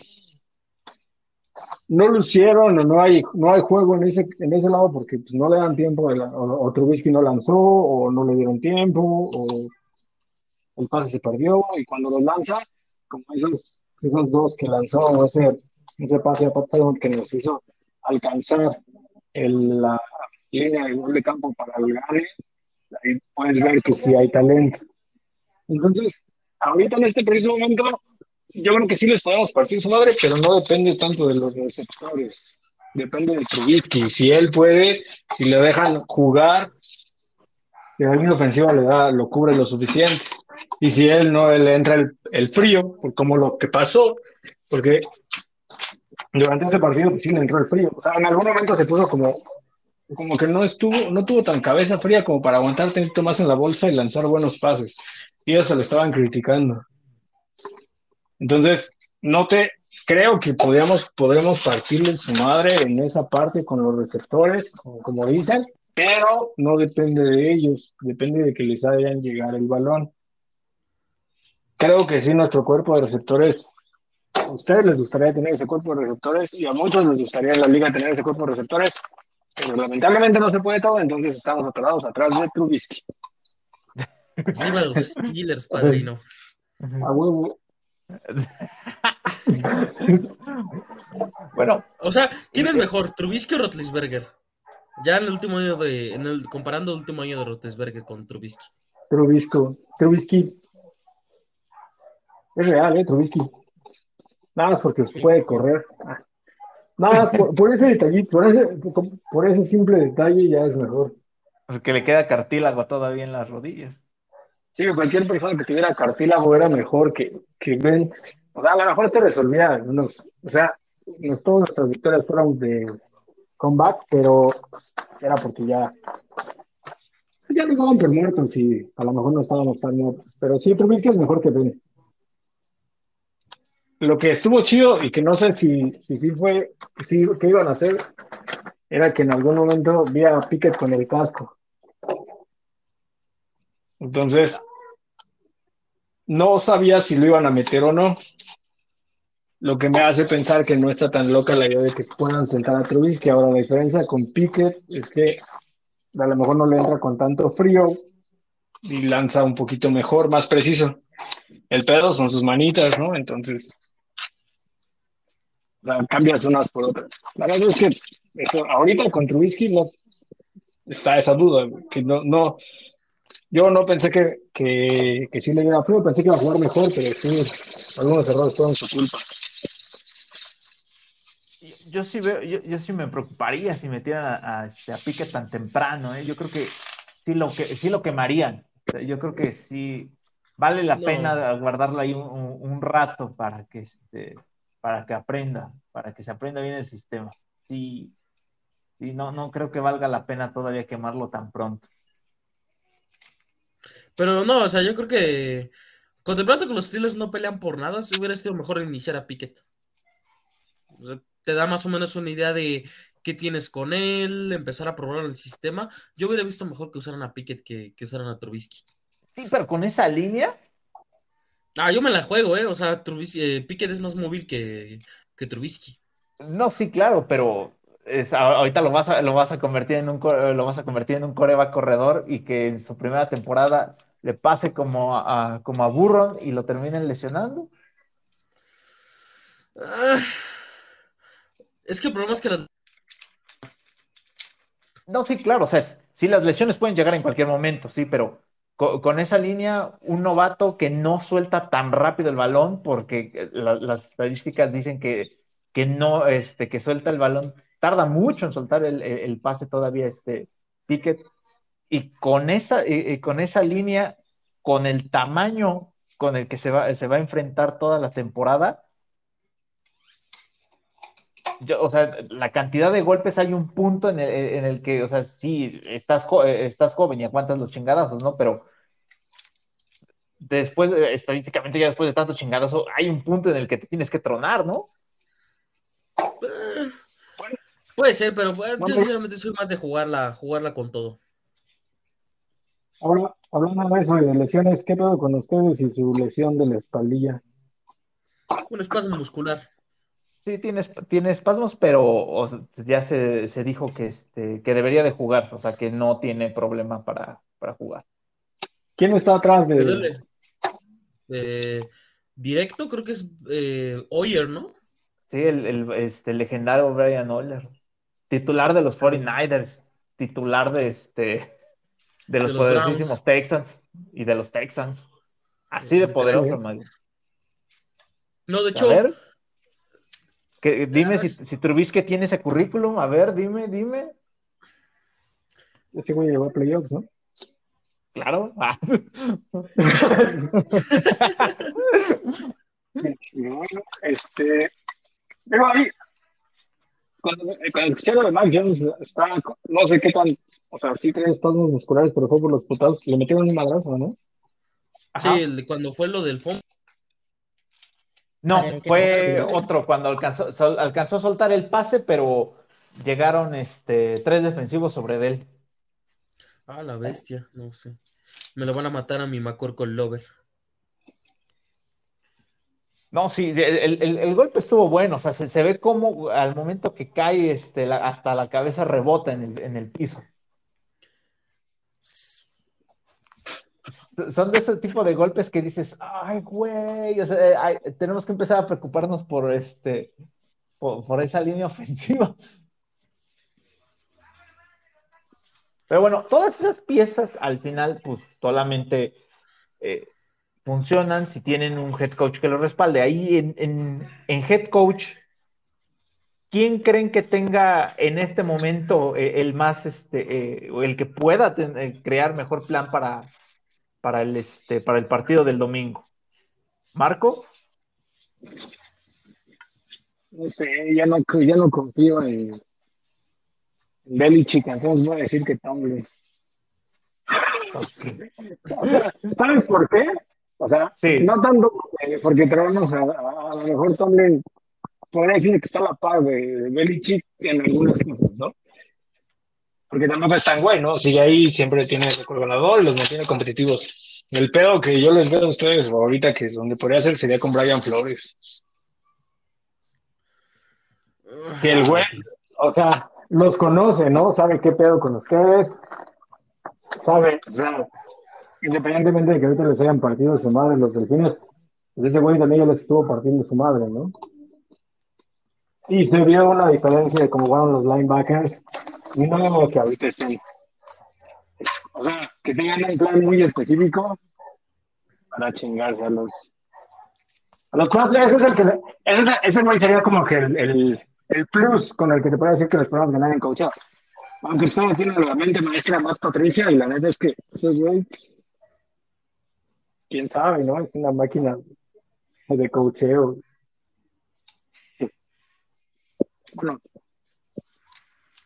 no lucieron o no hay, no hay juego en ese, en ese lado porque pues, no le dan tiempo, o, Trubisky no lanzó, o no le dieron tiempo, o el pase se perdió, y cuando lo lanza, como esos, esos dos que lanzó, ese, ese pase a Pat que nos hizo alcanzar el, la línea de gol de campo para el gane, ahí puedes ver que sí hay talento. Entonces, ahorita en este preciso momento, yo creo que sí les podemos partir su madre, pero no depende tanto de los receptores. Depende de Trubisky. Si él puede, si le dejan jugar, si línea ofensiva le da, lo cubre lo suficiente. Y si él no le entra el, el frío, como lo que pasó, porque durante ese partido pues, sí le entró el frío. O sea, en algún momento se puso como, como que no estuvo, no tuvo tan cabeza fría como para aguantar tanto más en la bolsa y lanzar buenos pases. Y eso lo estaban criticando. Entonces, no te creo que podríamos, podremos partirle su madre en esa parte con los receptores, como, dicen, pero no depende de ellos, depende de que les hayan llegar el balón. Creo que sí, nuestro cuerpo de receptores, a ustedes les gustaría tener ese cuerpo de receptores y a muchos les gustaría en la liga tener ese cuerpo de receptores, pero lamentablemente no se puede todo, entonces estamos atorados atrás de Trubisky. Viva los Steelers, padrino. A huevo. bueno. O sea, ¿quién es mejor, Trubisky o Rotlisberger? Ya en el último año de, en el, comparando el último año de Rotlisberger con Trubisky. Trubisky, Trubisky. Es real, ¿eh? Trubisky. Nada más porque puede correr. Nada más por, ese detallito, por ese, por ese simple detalle ya es mejor. Porque le queda cartílago todavía en las rodillas. Sí, cualquier persona que tuviera cartílago era mejor que, que ven. O sea, a lo mejor te resolvía unos, o sea, nos, todas nuestras victorias fueron de comeback, pero era porque ya, ya nos daban por muertos y a lo mejor no estábamos tan muertos. Pero sí, que es mejor que Ben. Lo que estuvo chido y que no sé si si, si fue, si, qué iban a hacer, era que en algún momento vi a Pickett con el casco. Entonces, no sabía si lo iban a meter o no. Lo que me hace pensar que no está tan loca la idea de que puedan sentar a que Ahora, la diferencia con Piquet es que a lo mejor no le entra con tanto frío y lanza un poquito mejor, más preciso. El pedo son sus manitas, ¿no? Entonces, o sea, cambias unas por otras. La verdad es que ahorita con Trubisky no está esa duda, que no, no, yo no pensé que, que, que sí le diera frío, pensé que iba a jugar mejor, pero sí, algunos errores fueron su culpa. yo sí veo, yo, yo sí me preocuparía si metieran a, a, este, a Pique tan temprano, ¿eh? Yo creo que sí lo que sí lo quemarían. O sea, yo creo que sí vale la No. pena guardarlo ahí un, un- un rato para que este, para que aprenda, para que se aprenda bien el sistema. Sí, sí, no, no creo que valga la pena todavía quemarlo tan pronto. Pero no, o sea, yo creo que contemplando que los Steelers no pelean por nada, si hubiera sido mejor iniciar a Pickett. O sea, te da más o menos una idea de qué tienes con él, empezar a probar el sistema. Yo hubiera visto mejor que usaran a Pickett que, que usaran a Trubisky. Sí, pero con esa línea, Ah, yo me la juego, ¿eh? O sea, Trubisky, eh, Pickett es más móvil que, que Trubisky. no, sí, claro, pero es- ahorita lo vas a, lo vas a convertir en un lo vas a convertir en un coreback corredor y que en su primera temporada le pase como a, como a Burron y lo terminen lesionando. Ah, es que el problema es que la- No, sí, claro, o sea, es- sí, las lesiones pueden llegar en cualquier momento, sí, pero co- con, esa línea, un novato que no suelta tan rápido el balón, porque eh, la- las estadísticas dicen que, que no, este, que suelta el balón, tarda mucho en soltar el, pase todavía, este, Pickett, y con esa, y con esa línea, con el tamaño con el que se va, se va a enfrentar toda la temporada, yo, o sea, la cantidad de golpes hay un punto en el, en el que, o sea, sí, estás, jo- eh, estás joven y aguantas los chingadazos, ¿no? Pero después, eh, estadísticamente, ya después de tantos chingadazos, hay un punto en el que te tienes que tronar, ¿no? eh, puede ser, pero eh, yo sinceramente soy más de jugarla, jugarla con todo. Ahora, hablando de eso y de lesiones, ¿qué pedo con ustedes y su lesión de la espaldilla? Un espasmo muscular. Sí, tienes, tiene espasmos, pero o sea, ya se, se dijo que, este, que debería de jugar, o sea, que no tiene problema para, para jugar. ¿Quién está atrás de. Eh, directo creo que es eh, Hoyer, ¿no? Sí, el, el, este, legendario Brian Oller, titular de los 49ers, titular de, este, de los los poderosísimos Texans y de los Texans. Así de poderoso, Mario. No, de A hecho, ver, que, dime Ah, si, si Trubisky tiene ese currículum, a ver, dime, dime. ese güey llegó a playoffs, ¿no? Claro. Bueno, este, pero ahí, cuando, eh, cuando escuché lo de Mac Jones, está, no sé qué tan, o sea, sí tiene espasmos musculares, pero fue por los putados, le metieron un madrazo, ¿no? Ajá. sí, el de cuando fue lo del fondo. No, fue otro cuando alcanzó, sol- alcanzó a soltar el pase, pero llegaron este, tres defensivos sobre él. Ah, la bestia, no sé. Me lo van a matar a mi McCorkle Lover. No, sí, el, el- el- golpe estuvo bueno, o sea, se, se ve como al momento que cae este, hasta la cabeza rebota en el, en el piso. Son de ese tipo de golpes que dices, ay, güey, o sea, ay, tenemos que empezar a preocuparnos por este, por, por esa línea ofensiva. Pero bueno, todas esas piezas al final, pues solamente eh, funcionan si tienen un head coach que lo respalde. Ahí en, en- en head coach, ¿quién creen que tenga en este momento eh, el más, este, eh, el que pueda eh, crear mejor plan para, para, el, este, para el partido del domingo? ¿Marco? No sé, ya no, ya no confío en Belichick, entonces voy a decir que Tomlin. ¿Sabes por qué? O sea, Sí. no tanto porque, porque traemos a, a, a lo mejor Tomlin, podría decir que está a la par de, de Belichick en algunas cosas, ¿no? Porque tampoco es tan güey, ¿no? Sigue ahí, siempre tiene récord ganador y los mantiene competitivos. El pedo que yo les veo a ustedes ahorita, que es donde podría ser, sería con Brian Flores. Que el güey, o sea, los conoce, ¿no? Sabe qué pedo con ustedes. Sabe, o sea, independientemente de que ahorita les hayan partido su madre los delfines, pues ese güey también ya les estuvo partiendo su madre, ¿no? Y se vio una diferencia de cómo jugaron los linebackers. Y no que ahorita estén. O sea, que tengan un plan muy específico para chingarse a los. A los pases, ese es el que. Ese, es- ese güey sería como que el, el plus con el que te puedo decir que les podemos ganar en coaching. Aunque ustedes tienen la mente maestra más Patricia y la neta es que esos güey, pues, quién sabe, ¿no? Es una máquina de coacheo. Bueno,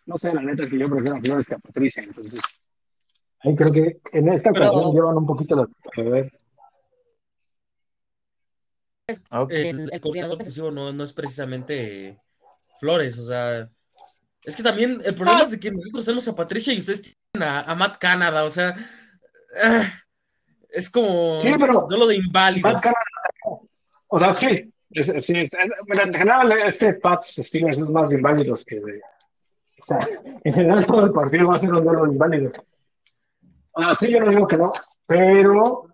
no sé, la neta es que yo prefiero a Flores que a Patricia, entonces. Ahí creo que en esta ocasión llevan un poquito los. A ver. El, el coordinador defensivo no, no es precisamente Flores, o sea, es que también el problema ah. es de que nosotros tenemos a Patricia y ustedes tienen a, Matt Canada, o sea, ah, es como sí, pero no lo de inválidos. o sea, sí, sí en general este Pat Steelers es más de inválidos que de, o sea, en general todo el partido va a ser un duelo de inválidos. Ah, sí, yo no digo que no, pero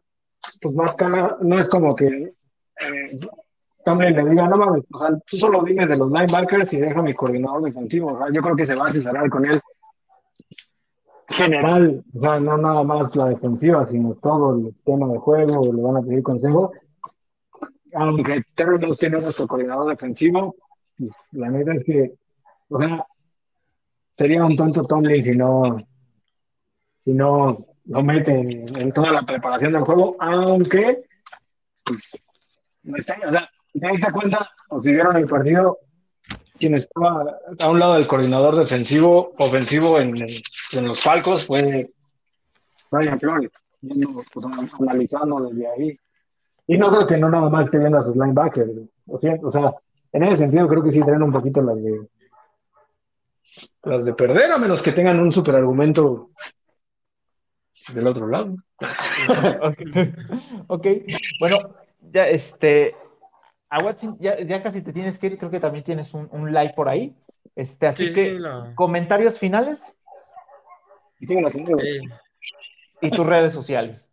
pues Matt Canada no es como que eh, Tomlin le diga, no mames, o sea, tú solo dime de los linebackers y deja mi coordinador defensivo. O sea, yo creo que se va a asesorar con él general, o sea, no nada más la defensiva, sino todo el tema de juego, le van a pedir consejo. Aunque Terry no tiene nuestro coordinador defensivo, pues, la neta es que, o sea, sería un tonto Tomlin si no, si no lo mete en, toda la preparación del juego, aunque, pues, no está, o sea, ¿Te diste cuenta, o si vieron el partido, quien estaba a un lado del coordinador defensivo, ofensivo en, en los palcos fue Brian Flores, pues, analizando desde ahí. Y no creo que no nada más esté viendo a sus linebackers. O sea, o sea, en ese sentido creo que sí traen un poquito las de las de perder, a menos que tengan un super argumento del otro lado. ok, bueno, ya este, a Watson ya, casi te tienes que ir, creo que también tienes un, un like por ahí. Este, así que, comentarios finales. Eh. Y tus redes sociales.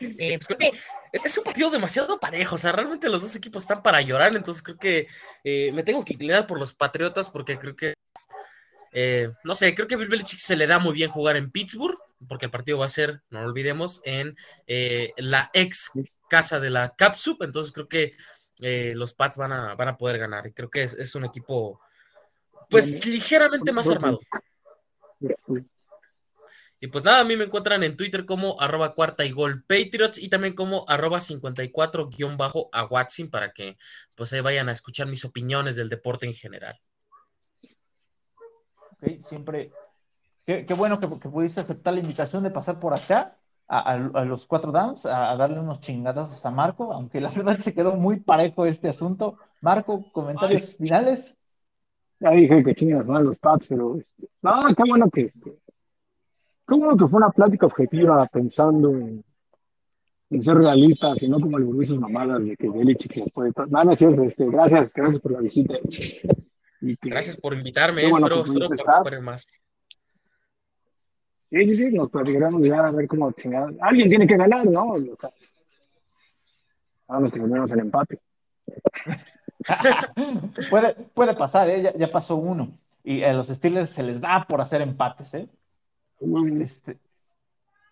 Eh, pues creo que es, un partido demasiado parejo, o sea, realmente los dos equipos están para llorar, entonces creo que eh, me tengo que inclinar por los Patriotas porque creo que, no sé, creo que a Bill Belichick se le da muy bien jugar en Pittsburgh, porque el partido va a ser, no lo olvidemos, en la ex casa de la Capsup, entonces creo que eh, los Pats van a, van a poder ganar. Y creo que es, un equipo, pues, ligeramente más armado. Y pues nada, a mí me encuentran en Twitter como arroba cuarta y gol Patriots y también como arroba 54 guion bajo a Watson para que pues se vayan a escuchar mis opiniones del deporte en general. Ok, siempre, qué, bueno que, que, pudiste aceptar la invitación de pasar por acá a, los cuatro downs, a, darle unos chingadazos a Marco, aunque la verdad se quedó muy parejo este asunto. Marco, comentarios finales. Ya dije que chingas mal los Pats, pero este, no, qué bueno que qué bueno que fue una plática objetiva pensando en, ser realistas y no como el sus mamadas de que Belichick que puede. No, no es cierto, este, gracias, gracias por la visita. gracias por invitarme, espero, espero participar más. Sí, sí, sí, nos platicaremos ya a ver cómo Alguien tiene que ganar, ¿no? Vamos que menos el empate. puede, puede pasar, ¿eh? ya, pasó uno. Y a los Steelers se les da por hacer empates, ¿eh? Este,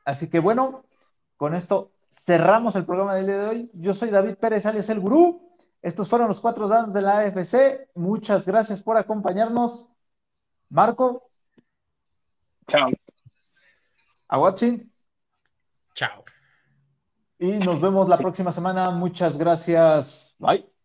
así que bueno, con esto cerramos el programa del día de hoy. Yo soy David Pérez, alias El Gurú. Estos fueron los cuatro downs de la AFC. Muchas gracias por acompañarnos. Marco. Chao a watching. Chao. Y nos vemos la próxima semana. Muchas gracias. Bye.